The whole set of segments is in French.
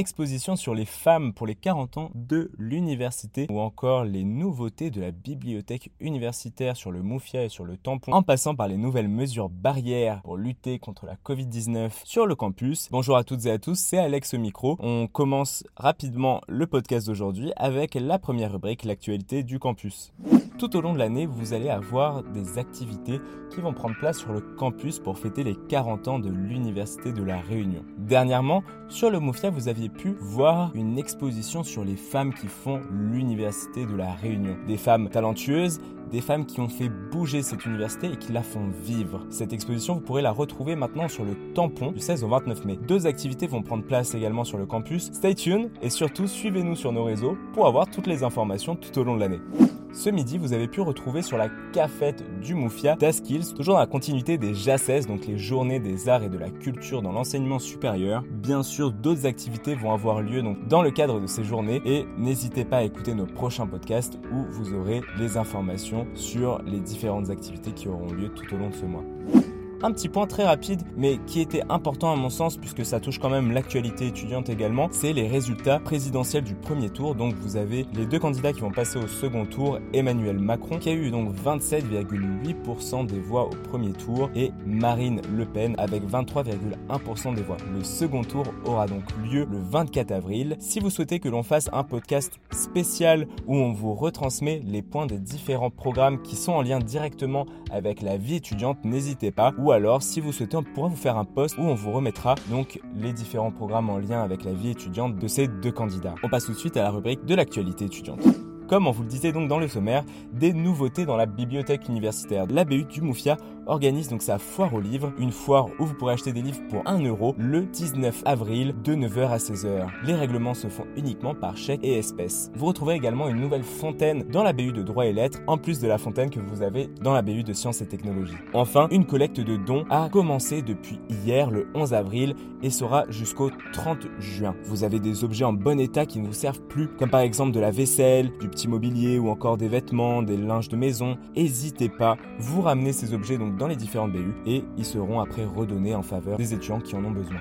exposition sur les femmes pour les 40 ans de l'université ou encore les nouveautés de la bibliothèque universitaire sur le Moufia et sur le tampon en passant par les nouvelles mesures barrières pour lutter contre la Covid-19 sur le campus. Bonjour à toutes et à tous, c'est Alex au micro. On commence rapidement le podcast d'aujourd'hui avec la première rubrique, l'actualité du campus. Tout au long de l'année, vous allez avoir des activités qui vont prendre place sur le campus pour fêter les 40 ans de l'Université de la Réunion. Dernièrement, sur le Moufia, vous aviez pu voir une exposition sur les femmes qui font l'Université de la Réunion. Des femmes talentueuses, des femmes qui ont fait bouger cette université et qui la font vivre. Cette exposition, vous pourrez la retrouver maintenant sur le tampon du 16 au 29 mai. Deux activités vont prendre place également sur le campus. Stay tuned et surtout suivez-nous sur nos réseaux pour avoir toutes les informations tout au long de l'année. Ce midi, vous avez pu retrouver sur la cafette du Moufia Taskills, toujours dans la continuité des JACES, donc les journées des arts et de la culture dans l'enseignement supérieur. Bien sûr, d'autres activités vont avoir lieu donc dans le cadre de ces journées et n'hésitez pas à écouter nos prochains podcasts où vous aurez les informations sur les différentes activités qui auront lieu tout au long de ce mois. Un petit point très rapide, mais qui était important à mon sens, puisque ça touche quand même l'actualité étudiante également, c'est les résultats présidentiels du premier tour. Donc vous avez les deux candidats qui vont passer au second tour, Emmanuel Macron, qui a eu donc 27,8% des voix au premier tour, et Marine Le Pen avec 23,1% des voix. Le second tour aura donc lieu le 24 avril. Si vous souhaitez que l'on fasse un podcast spécial où on vous retransmet les points des différents programmes qui sont en lien directement avec la vie étudiante, n'hésitez pas alors si vous souhaitez on pourra vous faire un post où on vous remettra donc les différents programmes en lien avec la vie étudiante de ces deux candidats. On passe tout de suite à la rubrique de l'actualité étudiante comme on vous le disait donc dans le sommaire, des nouveautés dans la bibliothèque universitaire. La BU du Moufia organise donc sa foire aux livres, une foire où vous pourrez acheter des livres pour 1 euro le 19 avril de 9h à 16h. Les règlements se font uniquement par chèque et espèces. Vous retrouverez également une nouvelle fontaine dans la BU de droit et lettres, en plus de la fontaine que vous avez dans la BU de sciences et technologies. Enfin, une collecte de dons a commencé depuis hier le 11 avril et sera jusqu'au 30 juin. Vous avez des objets en bon état qui ne vous servent plus, comme par exemple de la vaisselle, du petit immobilier ou encore des vêtements, des linges de maison, n'hésitez pas, vous ramenez ces objets donc dans les différentes BU et ils seront après redonnés en faveur des étudiants qui en ont besoin.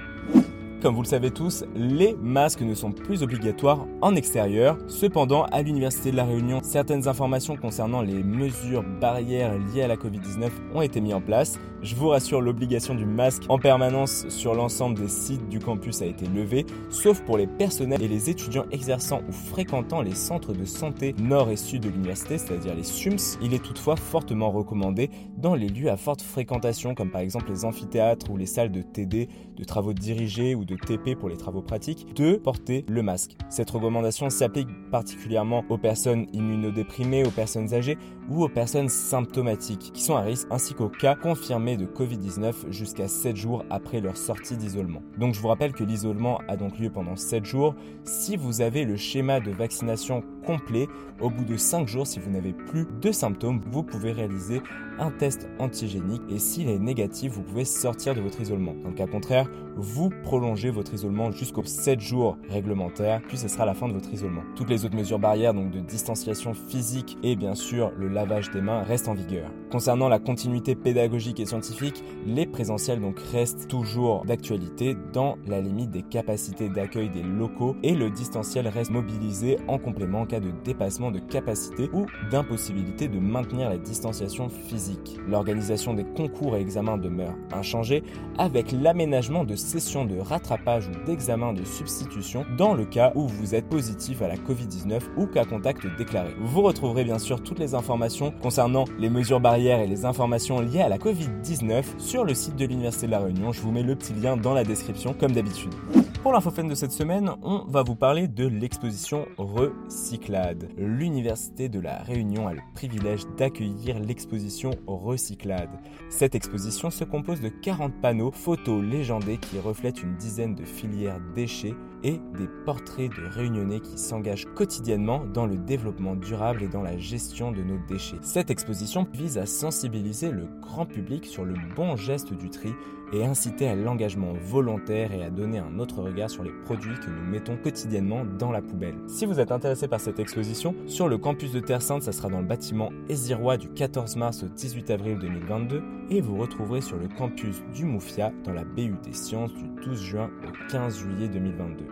Comme vous le savez tous, les masques ne sont plus obligatoires en extérieur. Cependant, à l'Université de La Réunion, certaines informations concernant les mesures barrières liées à la Covid-19 ont été mises en place. Je vous rassure, l'obligation du masque en permanence sur l'ensemble des sites du campus a été levée, sauf pour les personnels et les étudiants exerçant ou fréquentant les centres de santé nord et sud de l'université, c'est-à-dire les SUMS. Il est toutefois fortement recommandé dans les lieux à forte fréquentation, comme par exemple les amphithéâtres ou les salles de TD, de travaux dirigés ou de TP pour les travaux pratiques, de porter le masque. Cette recommandation s'applique particulièrement aux personnes immunodéprimées, aux personnes âgées ou aux personnes symptomatiques qui sont à risque, ainsi qu'aux cas confirmés de Covid-19 jusqu'à 7 jours après leur sortie d'isolement. Donc je vous rappelle que l'isolement a donc lieu pendant 7 jours. Si vous avez le schéma de vaccination complet, au bout de 5 jours, si vous n'avez plus de symptômes, vous pouvez réaliser un test antigénique et s'il est négatif, vous pouvez sortir de votre isolement. Dans le cas contraire, vous prolongez votre isolement jusqu'aux 7 jours réglementaires, puis ce sera la fin de votre isolement. Toutes les autres mesures barrières, donc de distanciation physique et bien sûr le lavage des mains, restent en vigueur. Concernant la continuité pédagogique et scientifique, les présentiels donc restent toujours d'actualité dans la limite des capacités d'accueil des locaux et le distanciel reste mobilisé en complément en cas de dépassement de capacité ou d'impossibilité de maintenir la distanciation physique. L'organisation des concours et examens demeure inchangée avec l'aménagement de sessions de rattrapage ou d'examen de substitution dans le cas où vous êtes positif à la Covid-19 ou cas contact déclaré. Vous retrouverez bien sûr toutes les informations concernant les mesures barrières et les informations liées à la Covid-19 sur le site de l'Université de la Réunion. Je vous mets le petit lien dans la description comme d'habitude. Pour l'infofène de cette semaine, on va vous parler de l'exposition Recyclade. L'Université de la Réunion a le privilège d'accueillir l'exposition Recyclade. Cette exposition se compose de 40 panneaux photos légendés qui reflètent une dizaine de filières déchets et des portraits de réunionnais qui s'engagent quotidiennement dans le développement durable et dans la gestion de nos déchets. Cette exposition vise à sensibiliser le grand public sur le bon geste du tri et inciter à l'engagement volontaire et à donner un autre regard sur les produits que nous mettons quotidiennement dans la poubelle. Si vous êtes intéressé par cette exposition, sur le campus de Terre Sainte, ça sera dans le bâtiment Ézirois du 14 mars au 18 avril 2022 et vous retrouverez sur le campus du Moufia dans la BU des sciences du 12 juin au 15 juillet 2022.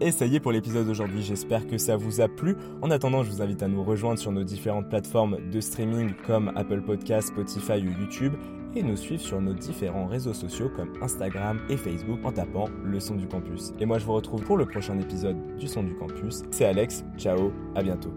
Et ça y est pour l'épisode d'aujourd'hui, j'espère que ça vous a plu. En attendant, je vous invite à nous rejoindre sur nos différentes plateformes de streaming comme Apple Podcast, Spotify ou YouTube et nous suivre sur nos différents réseaux sociaux comme Instagram et Facebook en tapant le son du campus. Et moi je vous retrouve pour le prochain épisode du son du campus. C'est Alex, ciao, à bientôt.